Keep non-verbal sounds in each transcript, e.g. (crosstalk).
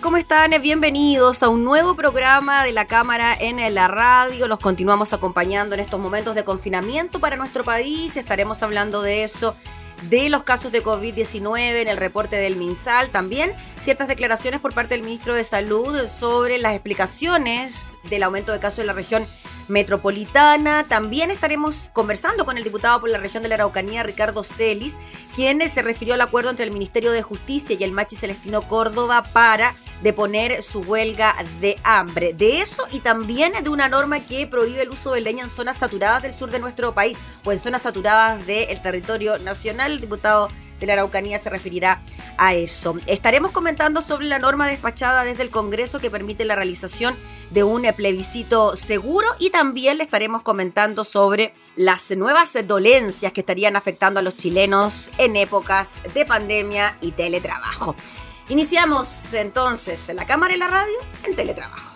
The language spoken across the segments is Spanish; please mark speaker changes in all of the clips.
Speaker 1: ¿Cómo están? Bienvenidos a un nuevo programa de la Cámara en la radio. Los continuamos acompañando en estos momentos de confinamiento para nuestro país. Estaremos hablando de eso, de los casos de COVID-19 en el reporte del MinSal. También ciertas declaraciones por parte del ministro de Salud sobre las explicaciones del aumento de casos en la región metropolitana. También estaremos conversando con el diputado por la región de la Araucanía, Ricardo Celis, quien se refirió al acuerdo entre el Ministerio de Justicia y el Machi Celestino Córdoba para deponer su huelga de hambre. De eso y también de una norma que prohíbe el uso de leña en zonas saturadas del sur de nuestro país o en zonas saturadas del territorio nacional. El diputado de la Araucanía se referirá a eso. Estaremos comentando sobre la norma despachada desde el Congreso que permite la realización de un plebiscito seguro y también le estaremos comentando sobre las nuevas dolencias que estarían afectando a los chilenos en épocas de pandemia y teletrabajo. Iniciamos entonces en la cámara y la radio en teletrabajo.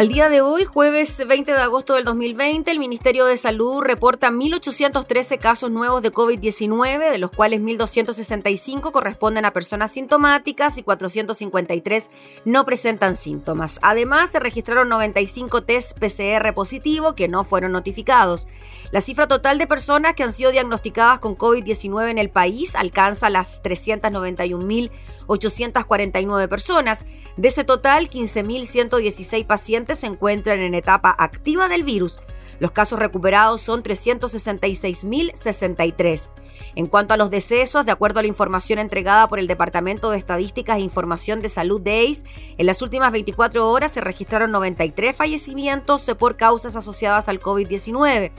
Speaker 2: Al día de hoy, jueves 20 de agosto del 2020, el Ministerio de Salud reporta 1.813 casos nuevos de COVID-19, de los cuales 1.265 corresponden a personas sintomáticas y 453 no presentan síntomas. Además, se registraron 95 test PCR positivo que no fueron notificados. La cifra total de personas que han sido diagnosticadas con COVID-19 en el país alcanza las 391.849 personas. De ese total, 15.116 pacientes se encuentran en etapa activa del virus. Los casos recuperados son 366.063. En cuanto a los decesos, de acuerdo a la información entregada por el Departamento de Estadísticas e Información de Salud de ACE, en las últimas 24 horas se registraron 93 fallecimientos por causas asociadas al COVID-19.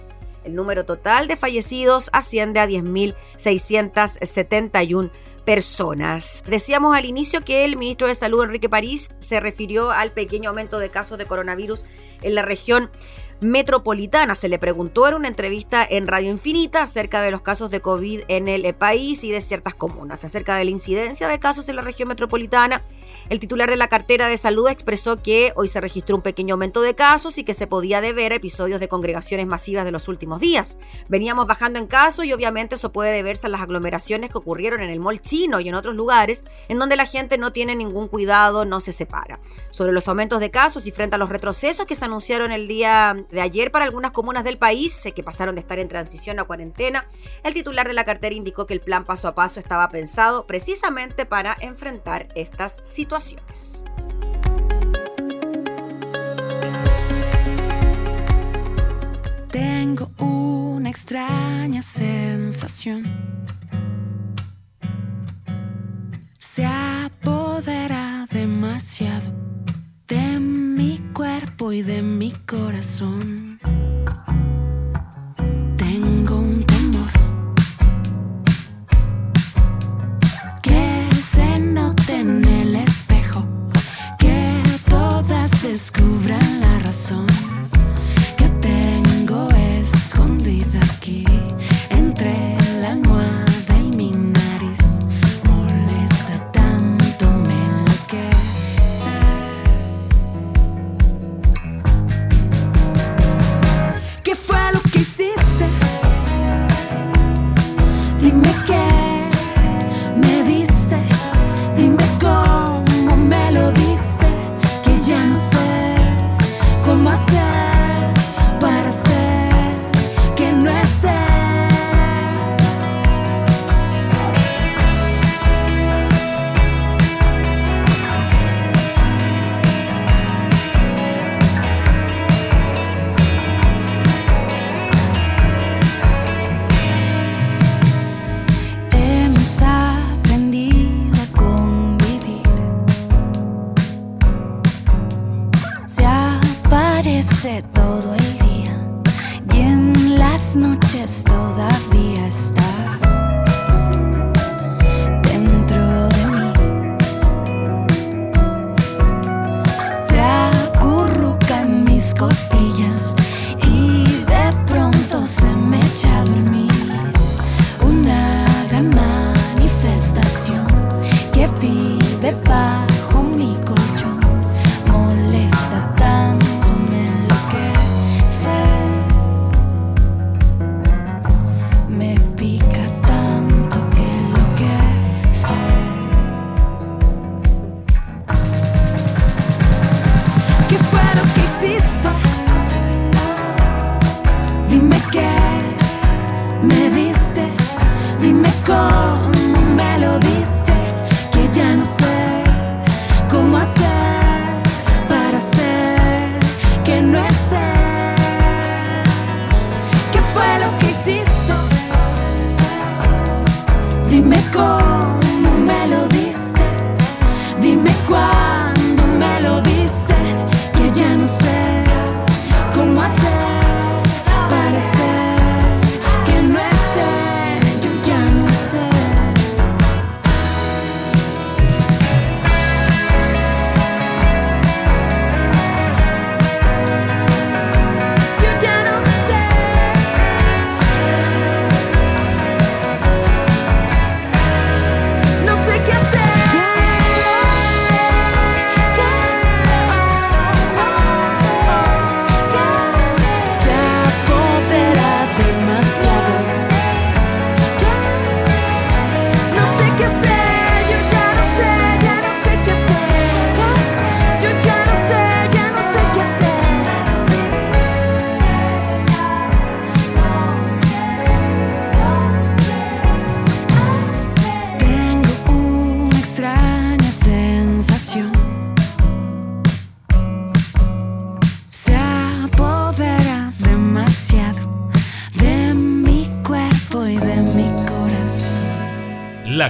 Speaker 2: El número total de fallecidos asciende a 10.671 personas. Decíamos al inicio que el ministro de Salud, Enrique París, se refirió al pequeño aumento de casos de coronavirus en la región metropolitana. Se le preguntó en una entrevista en Radio Infinita acerca de los casos de COVID en el país y de ciertas comunas, acerca de la incidencia de casos en la región metropolitana. El titular de la cartera de salud expresó que hoy se registró un pequeño aumento de casos y que se podía deber a episodios de congregaciones masivas de los últimos días. Veníamos bajando en casos y obviamente eso puede deberse a las aglomeraciones que ocurrieron en el mall chino y en otros lugares en donde la gente no tiene ningún cuidado, no se separa. Sobre los aumentos de casos y frente a los retrocesos que se anunciaron el día de ayer para algunas comunas del país, que pasaron de estar en transición a cuarentena, el titular de la cartera indicó que el plan paso a paso estaba pensado precisamente para enfrentar estas situaciones.
Speaker 3: Tengo una extraña sensación. Se apodera demasiado de mi cuerpo y de mi corazón.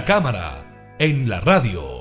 Speaker 4: Cámara, en la radio.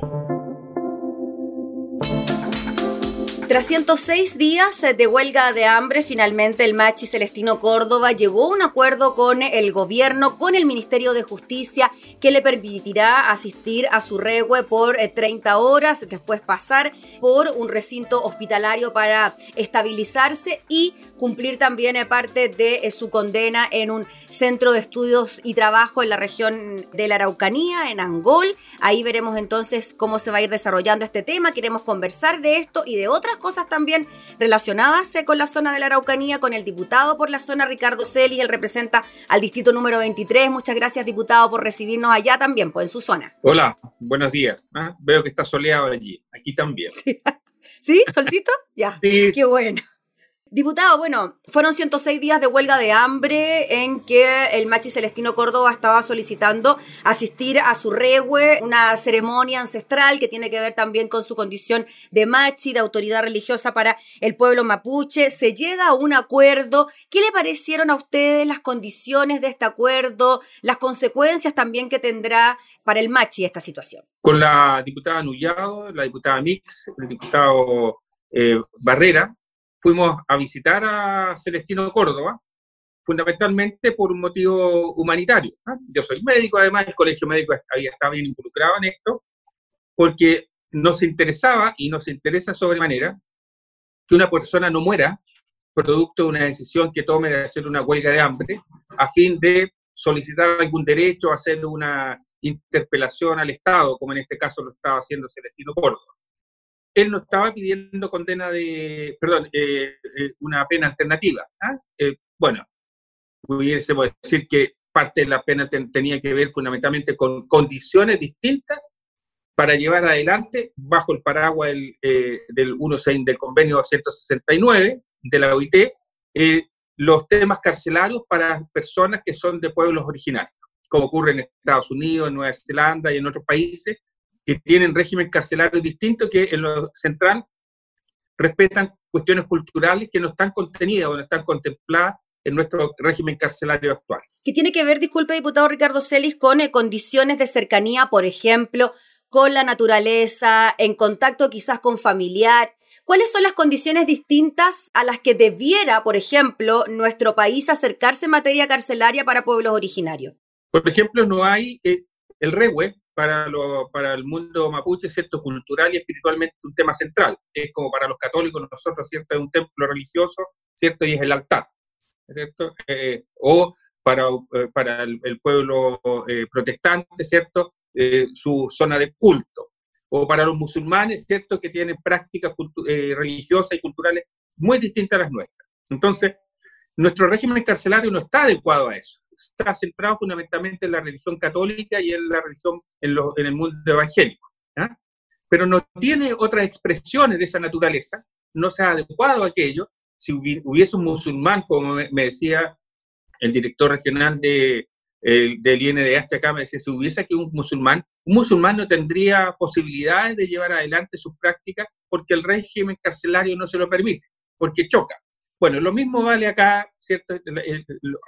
Speaker 2: Tras 106 días de huelga de hambre, finalmente el Machi Celestino Córdoba llegó a un acuerdo con el gobierno, con el Ministerio de Justicia, que le permitirá asistir a su regue por 30 eh, horas, después pasar por un recinto hospitalario para estabilizarse y cumplir también eh, parte de eh, su condena en un centro de estudios y trabajo en la región de la Araucanía, en Angol. Ahí veremos entonces cómo se va a ir desarrollando este tema. Queremos conversar de esto y de otras cosas también relacionadas con la zona de la Araucanía, con el diputado por la zona, Ricardo Celis, él representa al distrito número 23. Muchas gracias, diputado, por recibirnos allá también, pues en su zona.
Speaker 5: Hola, buenos días. ¿ah? Veo que está soleado allí, aquí también. (laughs)
Speaker 2: ¿Sí? ¿Solcito? Ya. Sí. Qué bueno. Diputado, bueno, fueron 106 días de huelga de hambre en que el Machi Celestino Córdoba estaba solicitando asistir a su regue, una ceremonia ancestral que tiene que ver también con su condición de Machi, de autoridad religiosa para el pueblo mapuche. Se llega a un acuerdo. ¿Qué le parecieron a ustedes las condiciones de este acuerdo, las consecuencias también que tendrá para el Machi esta situación?
Speaker 5: Con la diputada Nullado, la diputada Mix, el diputado eh, Barrera, fuimos a visitar a Celestino Córdoba, fundamentalmente por un motivo humanitario. Yo soy médico, además, el colegio médico había estado bien involucrado en esto, porque nos interesaba y nos interesa sobremanera que una persona no muera producto de una decisión que tome de hacer una huelga de hambre a fin de solicitar algún derecho, hacer una interpelación al Estado, como en este caso lo estaba haciendo Celestino Córdoba él no estaba pidiendo condena de, perdón, eh, eh, una pena alternativa. ¿ah? Eh, bueno, pudiésemos decir que parte de la pena tenía que ver fundamentalmente con condiciones distintas para llevar adelante, bajo el paraguas del, del, 16, del convenio 169 de la OIT, los temas carcelarios para personas que son de pueblos originarios, como ocurre en Estados Unidos, en Nueva Zelanda y en otros países, que tienen régimen carcelario distinto que en lo central respetan cuestiones culturales que no están contenidas o no están contempladas en nuestro régimen carcelario actual.
Speaker 2: ¿Qué tiene que ver, disculpe, diputado Ricardo Celis, con eh, condiciones de cercanía, por ejemplo, con la naturaleza, en contacto quizás con familiar? ¿Cuáles son las condiciones distintas a las que debiera, por ejemplo, nuestro país acercarse en materia carcelaria para pueblos originarios?
Speaker 5: Por ejemplo, no hay eh, el REWE, para, lo, para el mundo mapuche, ¿cierto? Cultural y espiritualmente un tema central. Es como para los católicos, nosotros, ¿cierto? Es un templo religioso, ¿cierto? Y es el altar, ¿cierto? Eh, o para, eh, para el, pueblo eh, protestante, ¿cierto? su zona de culto. O para los musulmanes, ¿cierto? Que tienen prácticas religiosas y culturales muy distintas a las nuestras. Entonces, nuestro régimen carcelario no está adecuado a eso está centrado fundamentalmente en la religión católica y en la religión, en, en el mundo evangélico. Pero no tiene otras expresiones de esa naturaleza, no se ha adecuado a aquello. Si hubiese un musulmán, como me decía el director regional de, el, del INDH acá, me decía, si hubiese aquí un musulmán, un musulmán no tendría posibilidades de llevar adelante sus prácticas porque el régimen carcelario no se lo permite, porque choca. Bueno, lo mismo vale acá, ¿cierto?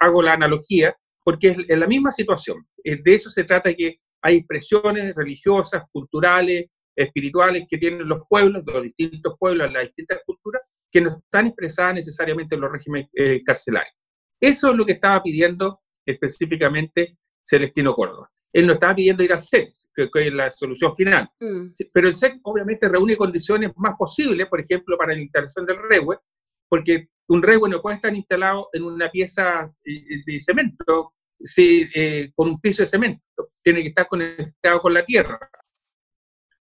Speaker 5: Hago la analogía porque es, la misma situación. De eso se trata que hay expresiones religiosas, culturales, espirituales que tienen los pueblos, los distintos pueblos, las distintas culturas, que no están expresadas necesariamente en los regímenes eh, carcelarios. Eso es lo que estaba pidiendo específicamente Celestino Córdoba. Él no estaba pidiendo ir al SEC, que, es la solución final. Mm. Pero el SEC obviamente reúne condiciones más posibles, por ejemplo, para la instalación del REWE, porque un regue no puede estar instalado en una pieza eh, de cemento, eh, con un piso de cemento, tiene que estar conectado con la tierra,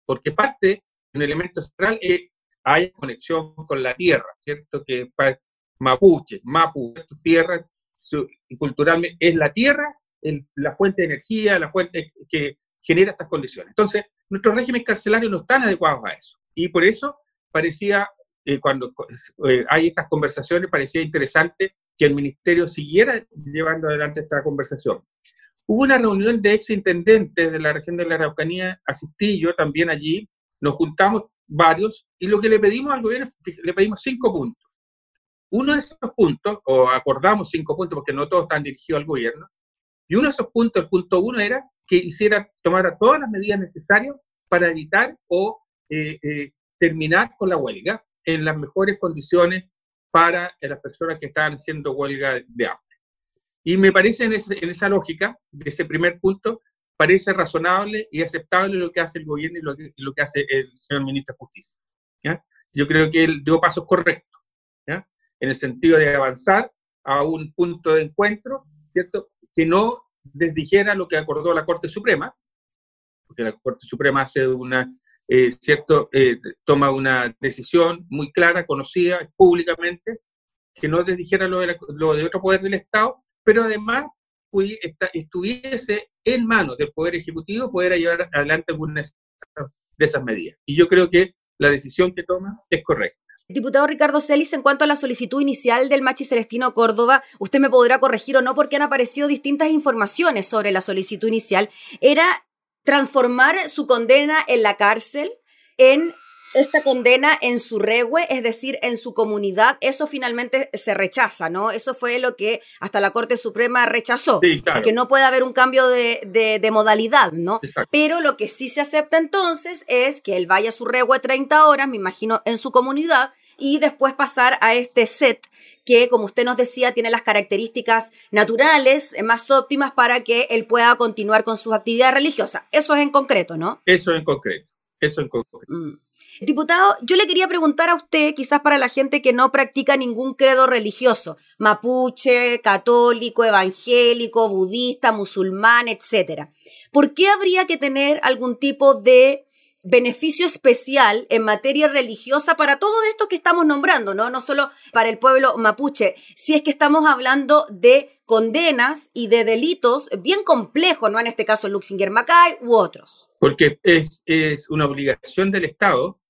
Speaker 5: porque parte de un elemento central es hay conexión con la tierra, ¿cierto? Que para mapuches, mapu, tierra, y culturalmente es la tierra la fuente de energía, la fuente que genera estas condiciones. Entonces, nuestros regímenes carcelarios no están adecuados a eso. Y por eso parecía eh, cuando eh, hay estas conversaciones, parecía interesante que el ministerio siguiera llevando adelante esta conversación. Hubo una reunión de exintendentes de la región de la Araucanía, asistí yo también allí, nos juntamos varios y lo que le pedimos al gobierno, le pedimos cinco puntos. Uno de esos puntos, o acordamos cinco puntos porque no todos están dirigidos al gobierno, y uno de esos puntos, el punto uno era que hiciera, tomara todas las medidas necesarias para evitar o eh, eh, terminar con la huelga en las mejores condiciones para las personas que estaban haciendo huelga de hambre. Y me parece en, esa lógica, de ese primer punto, parece razonable y aceptable lo que hace el gobierno y lo que, lo que hace el señor ministro de Justicia. ¿ya? Yo creo que él dio pasos correctos, ¿ya? en el sentido de avanzar a un punto de encuentro, ¿cierto? Que no desdijera lo que acordó la Corte Suprema, porque la Corte Suprema hace una, eh, ¿cierto? Eh, toma una decisión muy clara, conocida públicamente, que no desdijera lo de, lo de otro poder del Estado, pero además estuviese en manos del Poder Ejecutivo poder llevar adelante algunas de esas medidas. Y yo creo que la decisión que toma es correcta.
Speaker 2: Diputado Ricardo Celis, en cuanto a la solicitud inicial del Machi Celestino Córdoba, usted me podrá corregir o no porque han aparecido distintas informaciones sobre la solicitud inicial. Era transformar su condena en la cárcel en esta condena en su regue, es decir, en su comunidad, eso finalmente se rechaza, ¿no? Eso fue lo que hasta la Corte Suprema rechazó, que no puede haber un cambio de, modalidad, ¿no? Pero lo que sí se acepta entonces es que él vaya a su regue 30 horas, me imagino, en su comunidad, y después pasar a este set que, como usted nos decía, tiene las características naturales eh, más óptimas para que él pueda continuar con sus actividades religiosas. Eso es en concreto, ¿no?
Speaker 5: Eso en concreto. Eso en concreto. Mm.
Speaker 2: Diputado, yo le quería preguntar a usted, quizás para la gente que no practica ningún credo religioso, mapuche, católico, evangélico, budista, musulmán, etcétera. ¿Por qué habría que tener algún tipo de beneficio especial en materia religiosa para todo esto que estamos nombrando, ¿no? No solo para el pueblo mapuche, si es que estamos hablando de condenas y de delitos bien complejos, ¿no? En este caso Luxinger Macay u otros.
Speaker 5: Porque es, es una obligación del Estado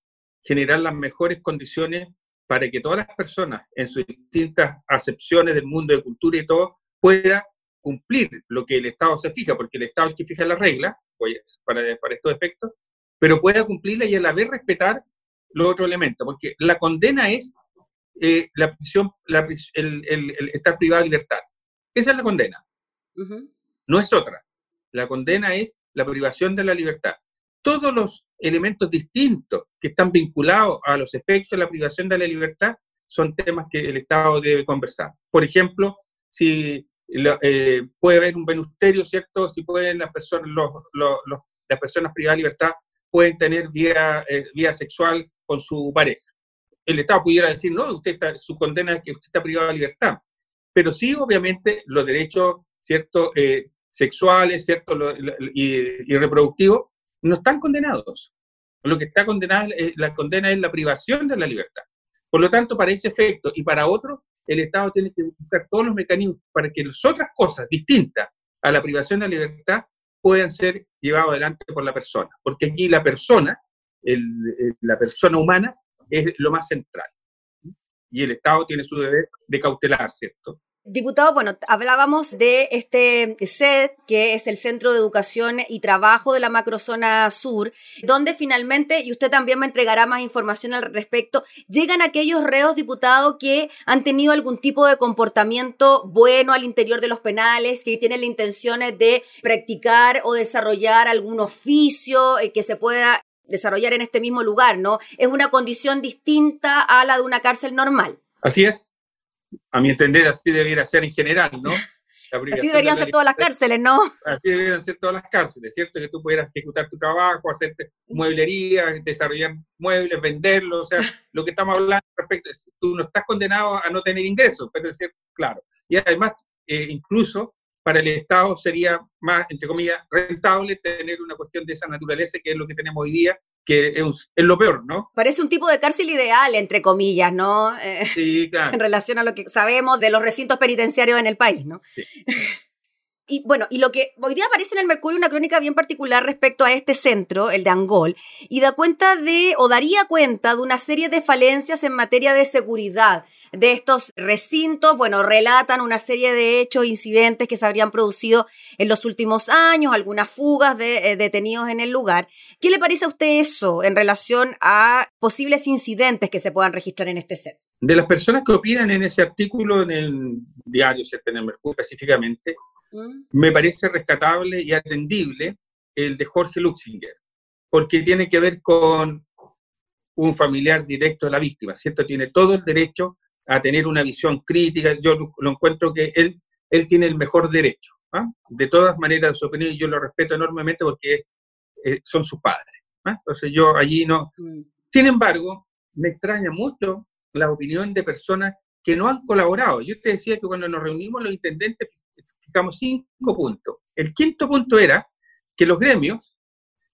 Speaker 5: generar las mejores condiciones para que todas las personas, en sus distintas acepciones del mundo de cultura y todo, puedan cumplir lo que el Estado se fija, porque el Estado es que fija las reglas pues, para, para estos efectos, pero pueda cumplirla y a la vez respetar los otros elementos, porque la condena es eh, la prisión, el, estar privado de libertad. Esa es la condena. No es otra. La condena es la privación de la libertad. Todos los elementos distintos que están vinculados a los efectos de la privación de la libertad son temas que el Estado debe conversar. Por ejemplo, si eh, puede haber un venusterio, ¿cierto? Si pueden las personas, las personas privadas de libertad pueden tener vía, eh, sexual con su pareja. El Estado pudiera decir, no, usted está, su condena es que usted está privado de libertad. Pero sí, obviamente, los derechos ¿cierto? Eh, sexuales ¿cierto? y, reproductivos no están condenados. Lo que está condenado, la condena es la privación de la libertad. Por lo tanto, para ese efecto y para otro, el Estado tiene que buscar todos los mecanismos para que las otras cosas distintas a la privación de la libertad puedan ser llevados adelante por la persona, porque aquí la persona, la persona humana, es lo más central. Y el Estado tiene su deber de cautelar, ¿cierto?
Speaker 2: Diputado, bueno, hablábamos de este SED, que es el Centro de Educación y Trabajo de la Macrozona Sur, donde finalmente, y usted también me entregará más información al respecto, llegan aquellos reos, diputado, que han tenido algún tipo de comportamiento bueno al interior de los penales, que tienen la intención de practicar o desarrollar algún oficio eh, que se pueda desarrollar en este mismo lugar, ¿no? Es una condición distinta a la de una cárcel normal.
Speaker 5: Así es, a mi entender, así debería ser en general, ¿no? (laughs)
Speaker 2: Así deberían ser todas las cárceles, ¿no?
Speaker 5: Así deberían ser todas las cárceles, ¿cierto? Que tú pudieras ejecutar tu trabajo, hacer mueblería, desarrollar muebles, venderlos, o sea, (laughs) lo que estamos hablando respecto, tú no estás condenado a no tener ingresos, pero es cierto, claro. Y además, eh, incluso para el Estado sería más, entre comillas, rentable tener una cuestión de esa naturaleza, que es lo que tenemos hoy día, que es, lo peor, ¿no?
Speaker 2: Parece un tipo de cárcel ideal, entre comillas, ¿no?
Speaker 5: Eh, sí, claro. (laughs)
Speaker 2: En relación a lo que sabemos de los recintos penitenciarios en el país, ¿no? Sí. (laughs) Y bueno, y lo que hoy día aparece en el Mercurio, una crónica bien particular respecto a este centro, el de Angol, y da cuenta de, o daría cuenta de una serie de falencias en materia de seguridad de estos recintos. Bueno, relatan una serie de hechos, incidentes que se habrían producido en los últimos años, algunas fugas de eh, detenidos en el lugar. ¿Qué le parece a usted eso en relación a posibles incidentes que se puedan registrar en este set?
Speaker 5: De las personas que opinan en ese artículo en el diario, en el Mercurio específicamente,
Speaker 2: Mm.
Speaker 5: me parece rescatable y atendible el de Jorge Luxinger, porque tiene que ver con un familiar directo de la víctima, ¿cierto? Tiene todo el derecho a tener una visión crítica. Yo lo, encuentro que él, él tiene el mejor derecho. ¿ah? De todas maneras, su opinión yo lo respeto enormemente porque eh, son sus padres. ¿ah? Entonces yo allí no...
Speaker 2: Mm.
Speaker 5: Sin embargo, me extraña mucho la opinión de personas que no han colaborado. Yo te decía que cuando nos reunimos los intendentes explicamos cinco puntos. El quinto punto era que los gremios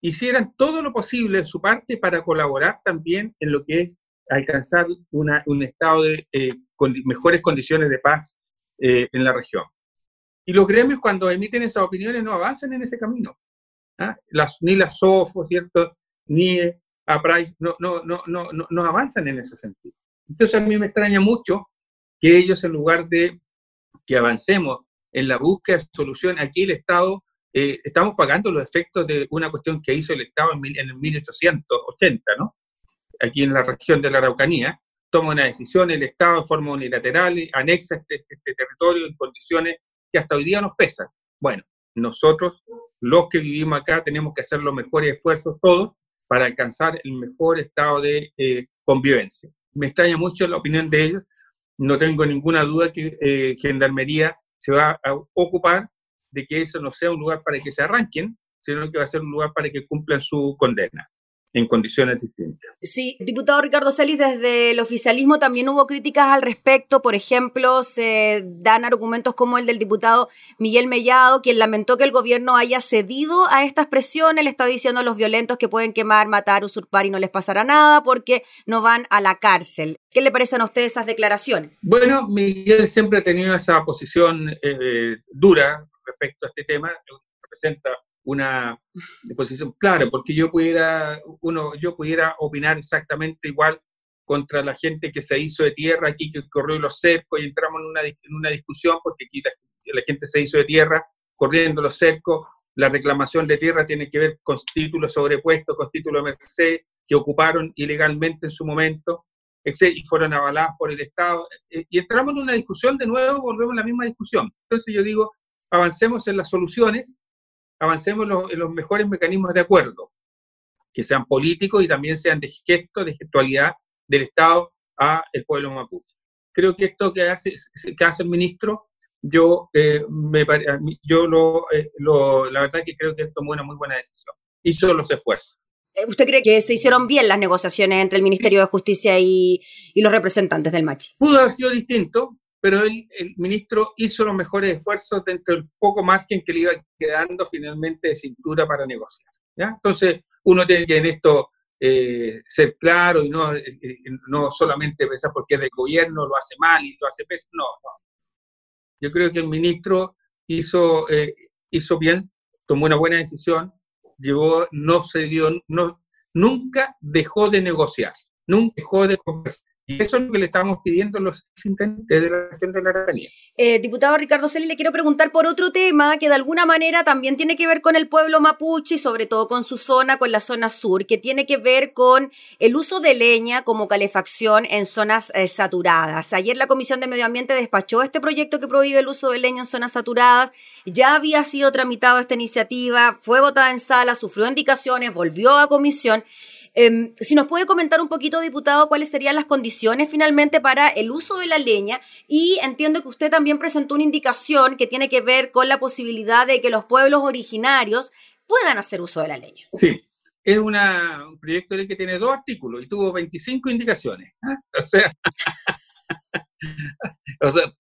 Speaker 5: hicieran todo lo posible de su parte para colaborar también en lo que es alcanzar una- un estado de eh, con mejores condiciones de paz eh, en la región. Y los gremios cuando emiten esas opiniones no avanzan en ese camino. ¿ah? Las, ni la SOFO, ¿cierto? Ni a Price, no, no, no, no, no, no avanzan en ese sentido. Entonces a mí me extraña mucho que ellos en lugar de que avancemos en la búsqueda de solución, aquí el Estado, eh, estamos pagando los efectos de una cuestión que hizo el Estado en, mil- en el 1880, ¿no? Aquí en la región de la Araucanía, toma una decisión el Estado de forma unilateral, anexa este, este territorio en condiciones que hasta hoy día nos pesan. Bueno, nosotros, los que vivimos acá, tenemos que hacer los mejores esfuerzos todos para alcanzar el mejor estado de eh, convivencia. Me extraña mucho la opinión de ellos. No tengo ninguna duda que eh, Gendarmería se va a ocupar de que eso no sea un lugar para que se arranquen, sino que va a ser un lugar para que cumplan su condena en condiciones distintas.
Speaker 2: Sí, diputado Ricardo Celis, desde el oficialismo también hubo críticas al respecto. Por ejemplo, se dan argumentos como el del diputado Miguel Mellado, quien lamentó que el gobierno haya cedido a estas presiones. Le está diciendo a los violentos que pueden quemar, matar, usurpar y no les pasará nada porque no van a la cárcel. ¿Qué le parecen a ustedes esas declaraciones?
Speaker 5: Bueno, Miguel siempre ha tenido esa posición eh, dura respecto a este tema, representa una posición clara, porque yo pudiera, uno, yo pudiera opinar exactamente igual contra la gente que se hizo de tierra aquí, que corrió los cercos y entramos en una, en una discusión, porque aquí la, la gente se hizo de tierra corriendo los cercos, la reclamación de tierra tiene que ver con títulos sobrepuestos, con títulos de merced que ocuparon ilegalmente en su momento, y fueron avaladas por el Estado. Eh, Y entramos en una discusión de nuevo, volvemos a la misma discusión. Entonces yo digo, avancemos en las soluciones, avancemos en los, en los mejores mecanismos de acuerdo, que sean políticos y también sean de gesto, de gestualidad del Estado a el pueblo mapuche. Creo que esto que hace, que hace el ministro, yo, eh, me, yo lo, eh, lo- la verdad que creo que tomó una muy buena decisión. Hizo los esfuerzos.
Speaker 2: Eh, ¿Usted cree que se hicieron bien las negociaciones entre el Ministerio de Justicia y, y los representantes del Machi?
Speaker 5: Pudo haber sido distinto, pero el ministro hizo los mejores esfuerzos dentro del poco margen que le iba quedando finalmente de cintura para negociar. Entonces, uno tiene que en esto eh, ser claro y no, eh, eh, no solamente pensar porque es del gobierno, lo hace mal y lo hace pésimo. No, no. Yo creo que el ministro hizo, hizo bien, tomó una buena decisión, llegó, no se dio, no, nunca dejó de negociar, nunca dejó de conversar. Y eso es lo que le estamos pidiendo a los intendentes de la región de la Araucanía.
Speaker 2: Eh, diputado Ricardo Celi, le quiero preguntar por otro tema que de alguna manera también tiene que ver con el pueblo mapuche y sobre todo con su zona, con la zona sur, que tiene que ver con el uso de leña como calefacción en zonas eh, saturadas. Ayer la Comisión de Medio Ambiente despachó este proyecto que prohíbe el uso de leña en zonas saturadas. Ya había sido tramitado esta iniciativa, fue votada en sala, sufrió indicaciones, volvió a comisión. Eh, si nos puede comentar un poquito, diputado, cuáles serían las condiciones finalmente para el uso de la leña y entiendo que usted también presentó una indicación que tiene que ver con la posibilidad de que los pueblos originarios puedan hacer uso de la leña.
Speaker 5: Sí, es un proyecto de ley que tiene dos artículos y tuvo 25 indicaciones. ¿ah? (laughs) O sea, (laughs) o sea,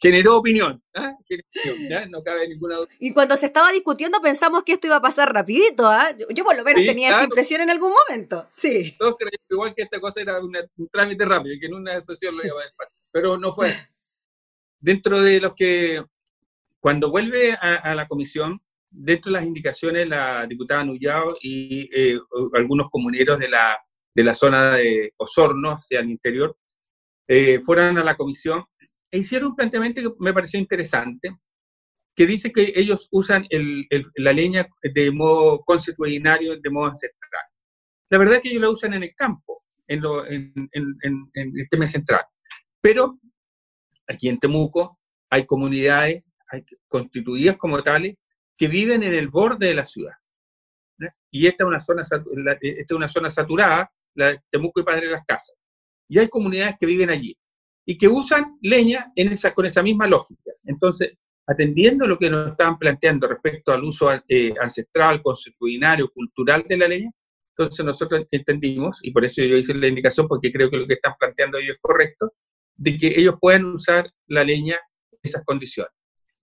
Speaker 5: generó opinión. ¿ah? Generó opinión, ¿ya? No cabe ninguna duda.
Speaker 2: Y cuando se estaba discutiendo pensamos que esto iba a pasar rapidito, ¿ah? yo, yo por lo menos
Speaker 5: Sí,
Speaker 2: tenía esa
Speaker 5: claro.
Speaker 2: impresión en algún momento. Sí.
Speaker 5: Todos creían igual que esta cosa era una- un trámite rápido, que en una sesión lo iba a despachar. Pero no fue así. Dentro de los que, cuando vuelve a, a la comisión, dentro de las indicaciones, la diputada Nullao y eh, algunos comuneros de la, de la zona de Osorno, hacia el interior, eh, fueron a la comisión e hicieron un planteamiento que me pareció interesante, que dice que ellos usan la leña de modo consuetudinario, de modo ancestral. La verdad es que ellos la usan en el campo, en, lo- el tema central. Pero aquí en Temuco hay comunidades, constituidas como tales, que viven en el borde de la ciudad. Y esta es una zona, saturada, la Temuco y Padre de las Casas. Y hay comunidades que viven allí y que usan leña en esa, con esa misma lógica. Entonces, atendiendo lo que nos estaban planteando respecto al uso eh, ancestral, consuetudinario, cultural de la leña, entonces nosotros entendimos, y por eso yo hice la indicación, porque creo que lo que están planteando ellos es correcto, de que ellos puedan usar la leña en esas condiciones.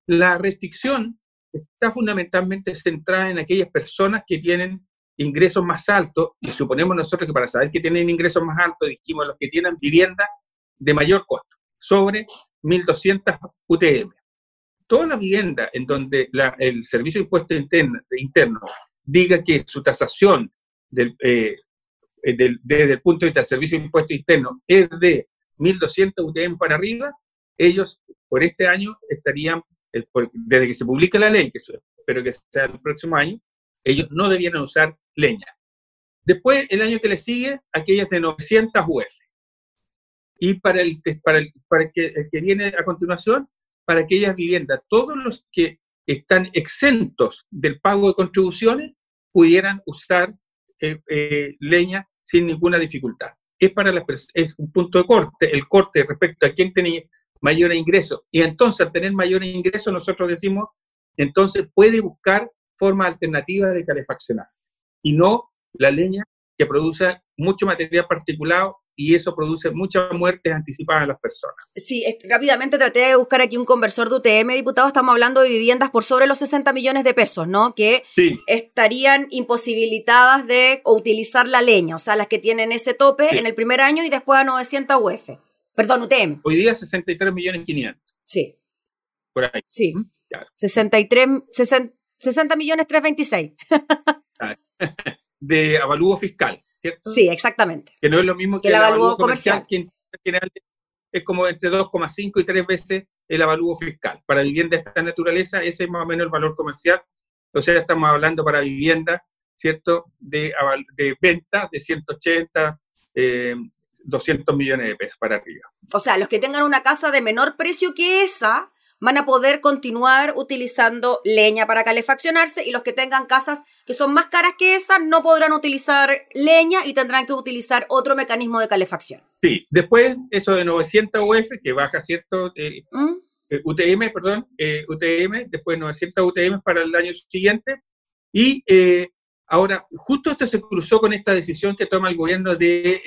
Speaker 5: La restricción está fundamentalmente centrada en aquellas personas que tienen ingresos más altos, y suponemos nosotros que para saber que tienen ingresos más altos, dijimos los que tienen vivienda de mayor costo, sobre 1.200 UTM. Toda la vivienda en donde el Servicio de Impuesto interno, diga que su tasación eh, eh, desde el punto de vista del Servicio de Impuesto Interno es de 1.200 UTM para arriba, ellos por este año estarían, desde que se publique la ley, que espero que sea el próximo año, ellos no debieran usar leña. Después, el año que le sigue, aquellas de 900 UF. Y para el, para el, para el que viene a continuación, para aquellas viviendas, todos los que están exentos del pago de contribuciones pudieran usar eh, eh, leña sin ninguna dificultad. Es, para la, es un punto de corte, el corte respecto a quién tenía mayor ingreso. Y entonces, al tener mayor ingreso, nosotros decimos, entonces puede buscar formas alternativas de calefaccionarse y no la leña que produce mucho material particulado y eso produce muchas muertes anticipadas a las personas.
Speaker 2: Sí, rápidamente traté de buscar aquí un conversor de UTM, diputado, estamos hablando de viviendas por sobre los 60 millones de pesos, ¿no? Que estarían imposibilitadas de utilizar la leña, o sea, las que tienen ese tope en el primer año y después a 900 UF. Perdón, UTM.
Speaker 5: Hoy día 63 millones 500.
Speaker 2: Sí.
Speaker 5: Por ahí.
Speaker 2: Sí. 63, 60, millones 326. (laughs)
Speaker 5: de avalúo fiscal.
Speaker 2: Sí, exactamente.
Speaker 5: Que no es lo mismo que, el avalúo comercial, que en general es como entre 2,5 y 3 veces el avalúo fiscal. Para vivienda de esta naturaleza, ese es más o menos el valor comercial. O sea, estamos hablando para vivienda, ¿cierto? De, de venta de 180, 200 eh, millones de pesos para arriba.
Speaker 2: O sea, los que tengan una casa de menor precio que esa, van a poder continuar utilizando leña para calefaccionarse y los que tengan casas que son más caras que esas no podrán utilizar leña y tendrán que utilizar otro mecanismo de calefacción.
Speaker 5: Sí, después eso de 900 UF que baja, ¿cierto? Eh, ¿Mm? eh, UTM, perdón, eh, UTM, después 900 UTM para el año siguiente y ahora justo esto se cruzó con esta decisión que toma el gobierno de,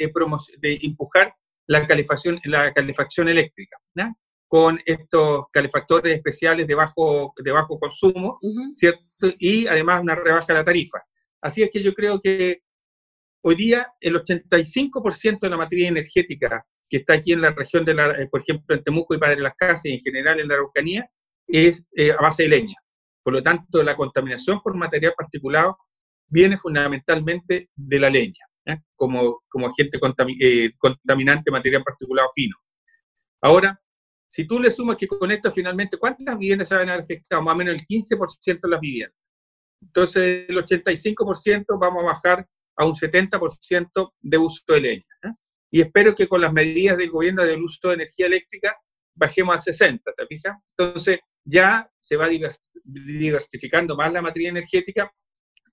Speaker 5: de empujar la calefacción, la calefacción eléctrica. ¿no? Con estos calefactores especiales de bajo, de bajo consumo, ¿cierto? Y además una rebaja de la tarifa. Así es que yo creo que hoy día el 85% de la materia energética que está aquí en la región de la, eh, por ejemplo, en Temuco y Padre las Casas y en general en la Araucanía, es eh, a base de leña. Por lo tanto, la contaminación por material particulado viene fundamentalmente de la leña, ¿eh? como, como agente contaminante material particulado fino. Ahora, si tú le sumas que con esto finalmente, ¿cuántas viviendas se van a afectar? Más o menos el 15% de las viviendas. Entonces, el 85% vamos a bajar a un 70% de uso de leña. ¿eh? Y espero que con las medidas del gobierno del uso de energía eléctrica bajemos a 60, ¿te fijas? Entonces, ya se va diversificando más la materia energética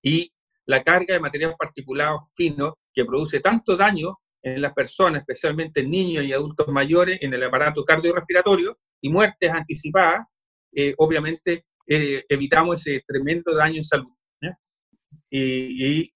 Speaker 5: y la carga de material particulado fino que produce tanto daño en las personas, especialmente en niños y adultos mayores, en el aparato cardiorrespiratorio y muertes anticipadas, eh, obviamente eh, evitamos ese tremendo daño en salud. Y, y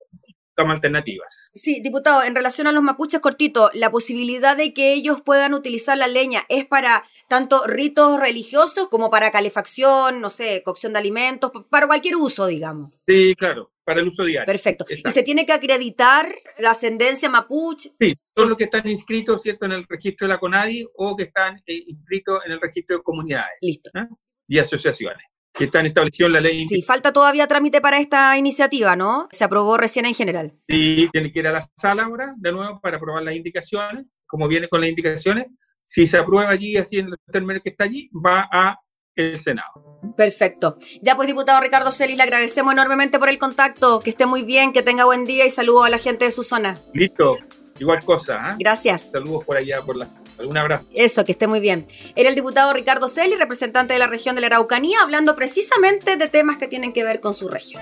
Speaker 5: alternativas.
Speaker 2: Sí, diputado, en relación a los mapuches cortito, la posibilidad de que ellos puedan utilizar la leña es para tanto ritos religiosos como para calefacción, no sé, cocción de alimentos, para cualquier uso, digamos.
Speaker 5: Sí, claro para el uso diario.
Speaker 2: Perfecto. ¿Y se tiene que acreditar la ascendencia mapuche?
Speaker 5: Sí, todos los que están inscritos ¿cierto? en el registro de la CONADI o que están eh, inscritos en el registro de comunidades.
Speaker 2: Listo.
Speaker 5: ¿eh? Y asociaciones que están establecidos en la ley.
Speaker 2: Sí, falta todavía trámite para esta iniciativa, ¿no? Se aprobó recién en general.
Speaker 5: Sí, tiene que ir a la sala ahora, de nuevo, para aprobar las indicaciones, como viene con las indicaciones. Si se aprueba allí, así en el término que está allí, va a el Senado.
Speaker 2: Perfecto. Ya pues, diputado Ricardo Celis, le agradecemos enormemente por el contacto, que esté muy bien, que tenga buen día y saludo a la gente de su zona.
Speaker 5: Listo, igual cosa. ¿eh?
Speaker 2: Gracias.
Speaker 5: Saludos por allá, por la Un abrazo.
Speaker 2: Eso, que esté muy bien. Era el diputado Ricardo Celi, representante de la región de la Araucanía, hablando precisamente de temas que tienen que ver con su región.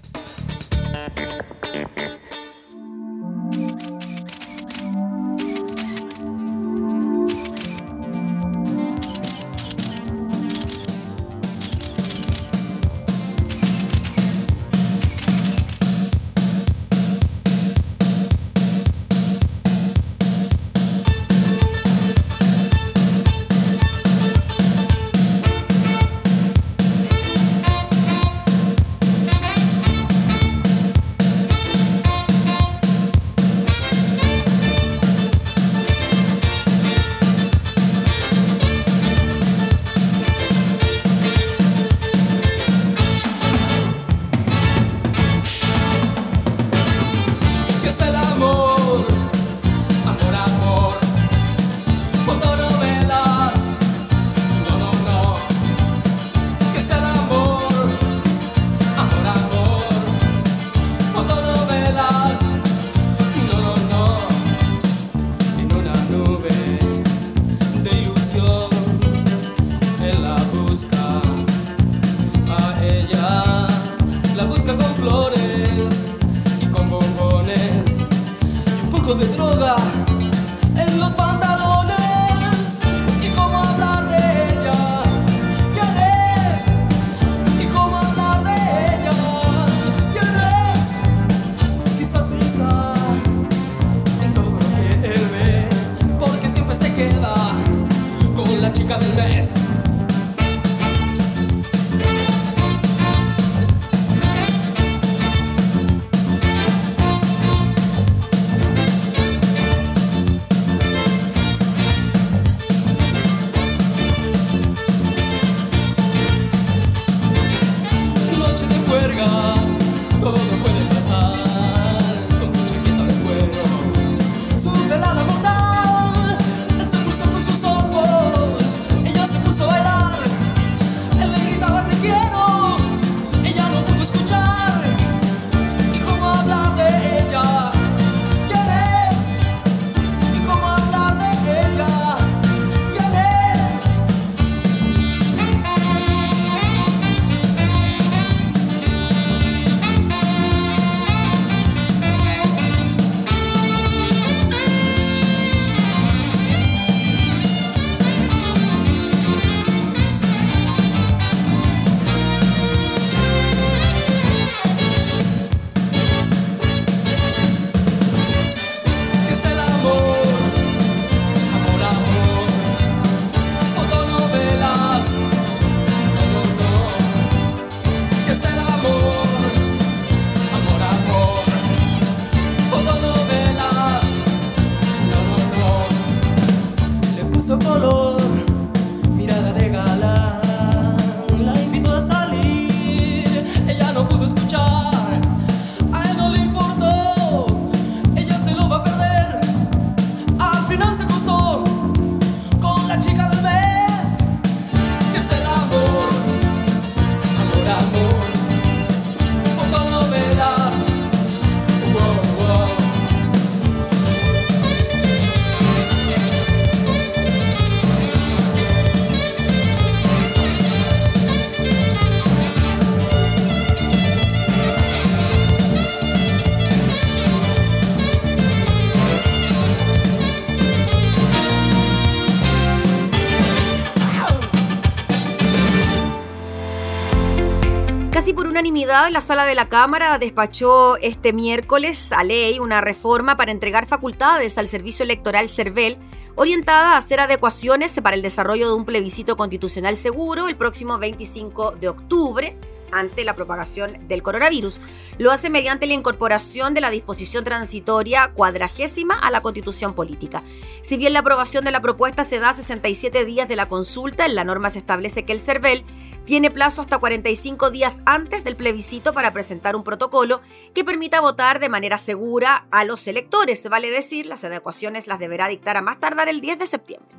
Speaker 2: many la sala de la Cámara despachó este miércoles a ley una reforma para entregar facultades al Servicio Electoral CERVEL orientada a hacer adecuaciones para el desarrollo de un plebiscito constitucional seguro el próximo 25 de octubre ante la propagación del coronavirus. Lo hace mediante la incorporación de la disposición transitoria cuadragésima a la constitución política. Si bien la aprobación de la propuesta se da a 67 días de la consulta, en la norma se establece que el CERVEL tiene plazo hasta 45 días antes del plebiscito para presentar un protocolo que permita votar de manera segura a los electores. Vale decir, las adecuaciones las deberá dictar a más tardar el 10 de septiembre.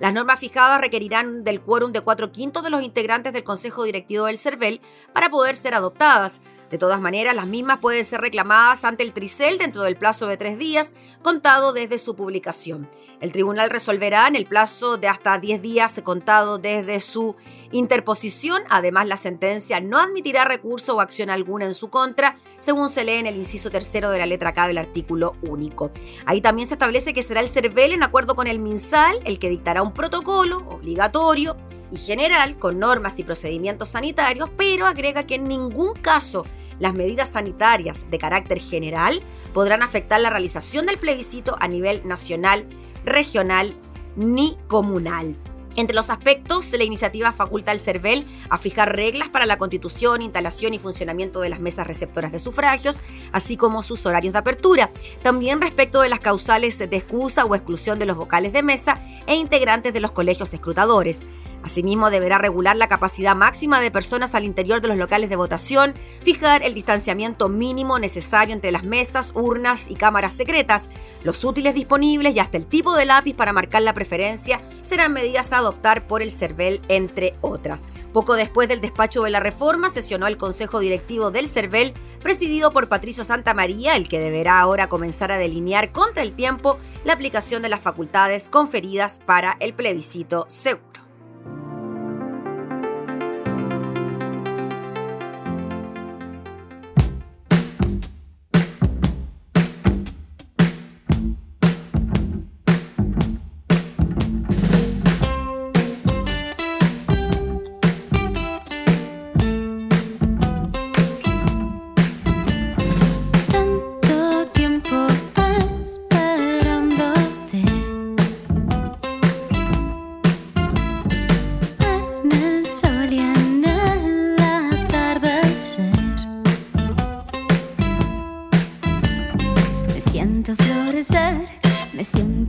Speaker 2: Las normas fijadas requerirán del quórum de cuatro quintos de los integrantes del Consejo Directivo del CERVEL para poder ser adoptadas. De todas maneras, las mismas pueden ser reclamadas ante el Tricel dentro del plazo de tres días, contado desde su publicación. El tribunal resolverá en el plazo de hasta 10 días contado desde su interposición. Además, la sentencia no admitirá recurso o acción alguna en su contra, según se lee en el inciso tercero de la letra K del artículo único. Ahí también se establece que será el CERVEL, en acuerdo con el MinSal, el que dictará un protocolo obligatorio y general con normas y procedimientos sanitarios, pero agrega que en ningún caso las medidas sanitarias de carácter general podrán afectar la realización del plebiscito a nivel nacional, regional ni comunal. Entre los aspectos, la iniciativa faculta al CERVEL a fijar reglas para la constitución, instalación y funcionamiento de las mesas receptoras de sufragios, así como sus horarios de apertura. También respecto de las causales de excusa o exclusión de los vocales de mesa e integrantes de los colegios escrutadores. Asimismo, deberá regular la capacidad máxima de personas al interior de los locales de votación, fijar el distanciamiento mínimo necesario entre las mesas, urnas y cámaras secretas. Los útiles disponibles y hasta el tipo de lápiz para marcar la preferencia serán medidas a adoptar por el CERVEL, entre otras. Poco después del despacho de la reforma, sesionó el Consejo Directivo del CERVEL, presidido por Patricio Santa María, el que deberá ahora comenzar a delinear contra el tiempo la aplicación de las facultades conferidas para el plebiscito seguro.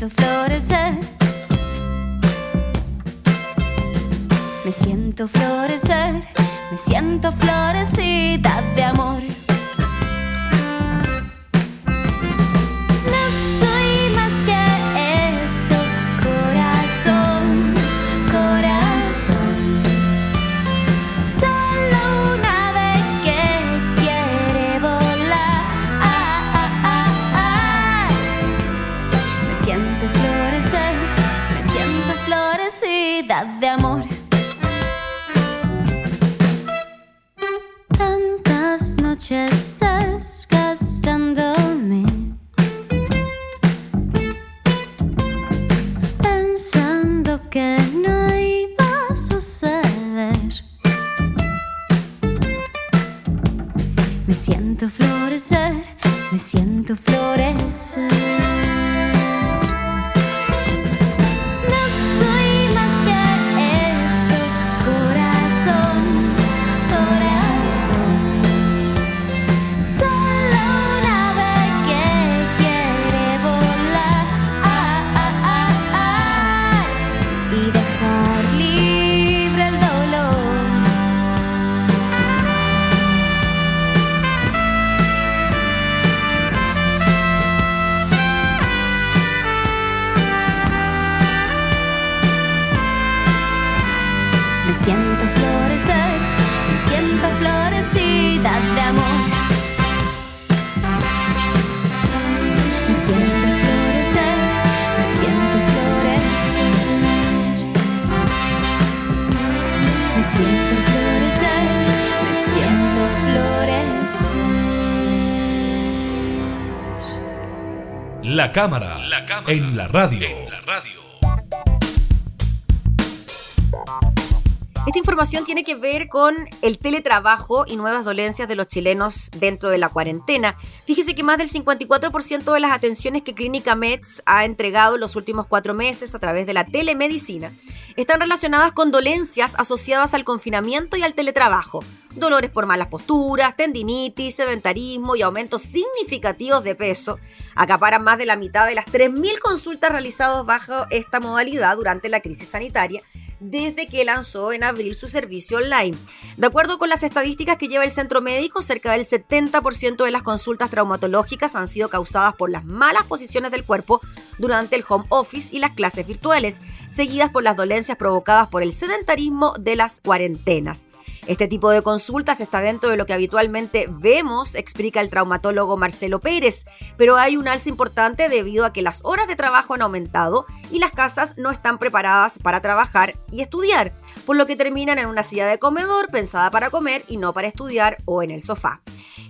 Speaker 2: siento florecer. Me siento florecer, me siento florecida de amor.
Speaker 4: La cámara, en, la radio.
Speaker 2: Esta información tiene que ver con el teletrabajo y nuevas dolencias de los chilenos dentro de la cuarentena. Fíjese que más del 54% de las atenciones que Clínica Meds ha entregado en los últimos cuatro meses a través de la telemedicina están relacionadas con dolencias asociadas al confinamiento y al teletrabajo. Dolores por malas posturas, tendinitis, sedentarismo y aumentos significativos de peso acaparan más de la mitad de las 3.000 consultas realizadas bajo esta modalidad durante la crisis sanitaria desde que lanzó en abril su servicio online. De acuerdo con las estadísticas que lleva el centro médico, cerca del 70% de las consultas traumatológicas han sido causadas por las malas posiciones del cuerpo durante el home office y las clases virtuales, seguidas por las dolencias provocadas por el sedentarismo de las cuarentenas. Este tipo de consultas está dentro de lo que habitualmente vemos, explica el traumatólogo Marcelo Pérez, pero hay un alza importante debido a que las horas de trabajo han aumentado y las casas no están preparadas para trabajar y estudiar, por lo que terminan en una silla de comedor pensada para comer y no para estudiar o en el sofá.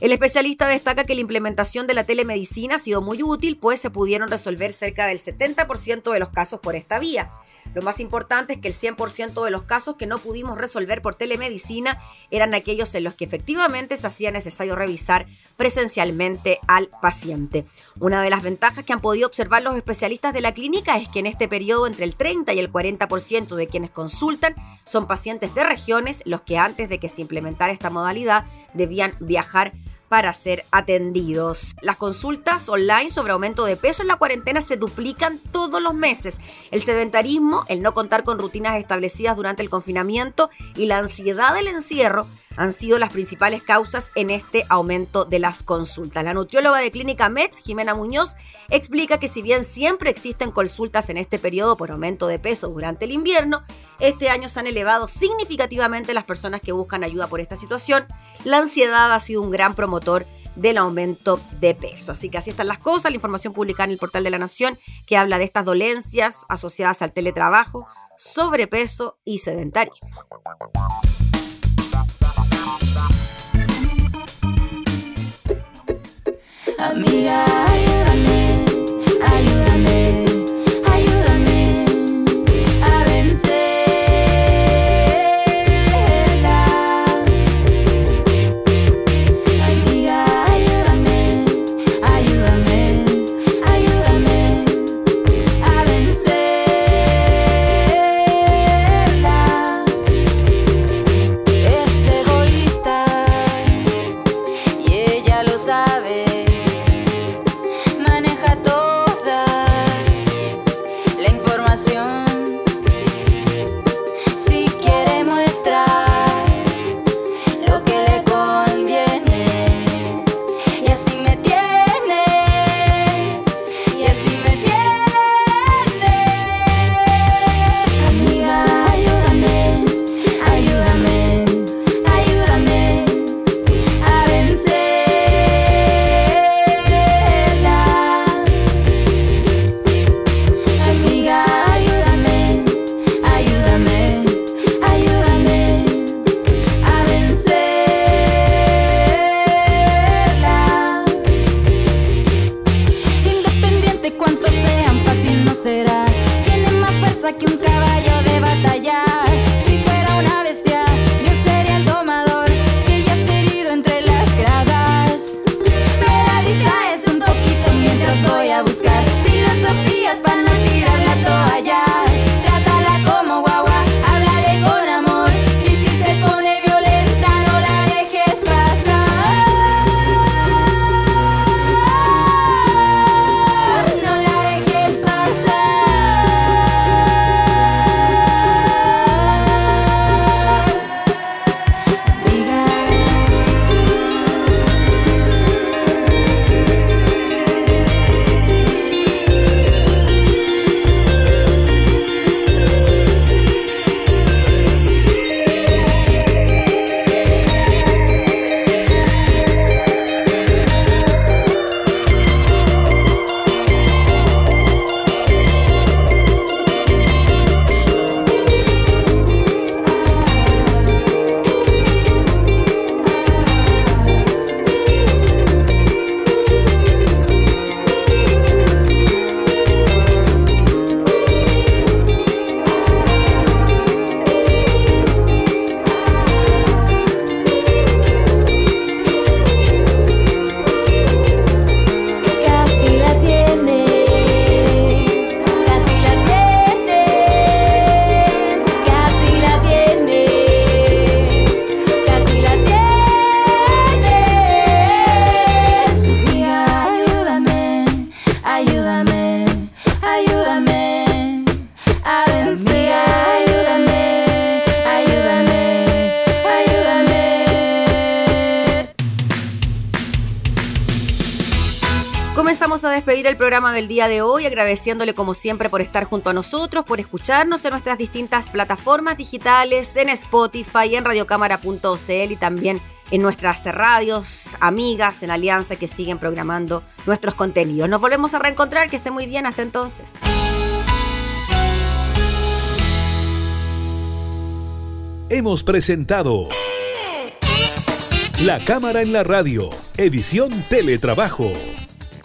Speaker 2: El especialista destaca que la implementación de la telemedicina ha sido muy útil, pues se pudieron resolver cerca del 70% de los casos por esta vía. Lo más importante es que el 100% de los casos que no pudimos resolver por telemedicina eran aquellos en los que efectivamente se hacía necesario revisar presencialmente al paciente. Una de las ventajas que han podido observar los especialistas de la clínica es que en este periodo entre el 30 y el 40% de quienes consultan son pacientes de regiones los que antes de que se implementara esta modalidad debían viajar para ser atendidos. Las consultas online sobre aumento de peso en la cuarentena se duplican todos los meses. El sedentarismo, el no contar con rutinas establecidas durante el confinamiento y la ansiedad del encierro han sido las principales causas en este aumento de las consultas. La nutrióloga de Clínica METS, Jimena Muñoz, explica que si bien siempre existen consultas en este periodo por aumento de peso durante el invierno, este año se han elevado significativamente las personas que buscan ayuda por esta situación. La ansiedad ha sido un gran promotor del aumento de peso. Así que así están las cosas, la información publicada en el portal de la Nación que habla de estas dolencias asociadas al teletrabajo, sobrepeso y sedentarismo. Despedir el programa del día de hoy agradeciéndole como siempre por estar junto a nosotros, por escucharnos en nuestras distintas plataformas digitales, en Spotify, en radiocámara.cl y también en nuestras radios amigas en Alianza que siguen programando nuestros contenidos. Nos volvemos a reencontrar, que esté muy bien hasta entonces.
Speaker 6: Hemos presentado La Cámara en la Radio, edición Teletrabajo.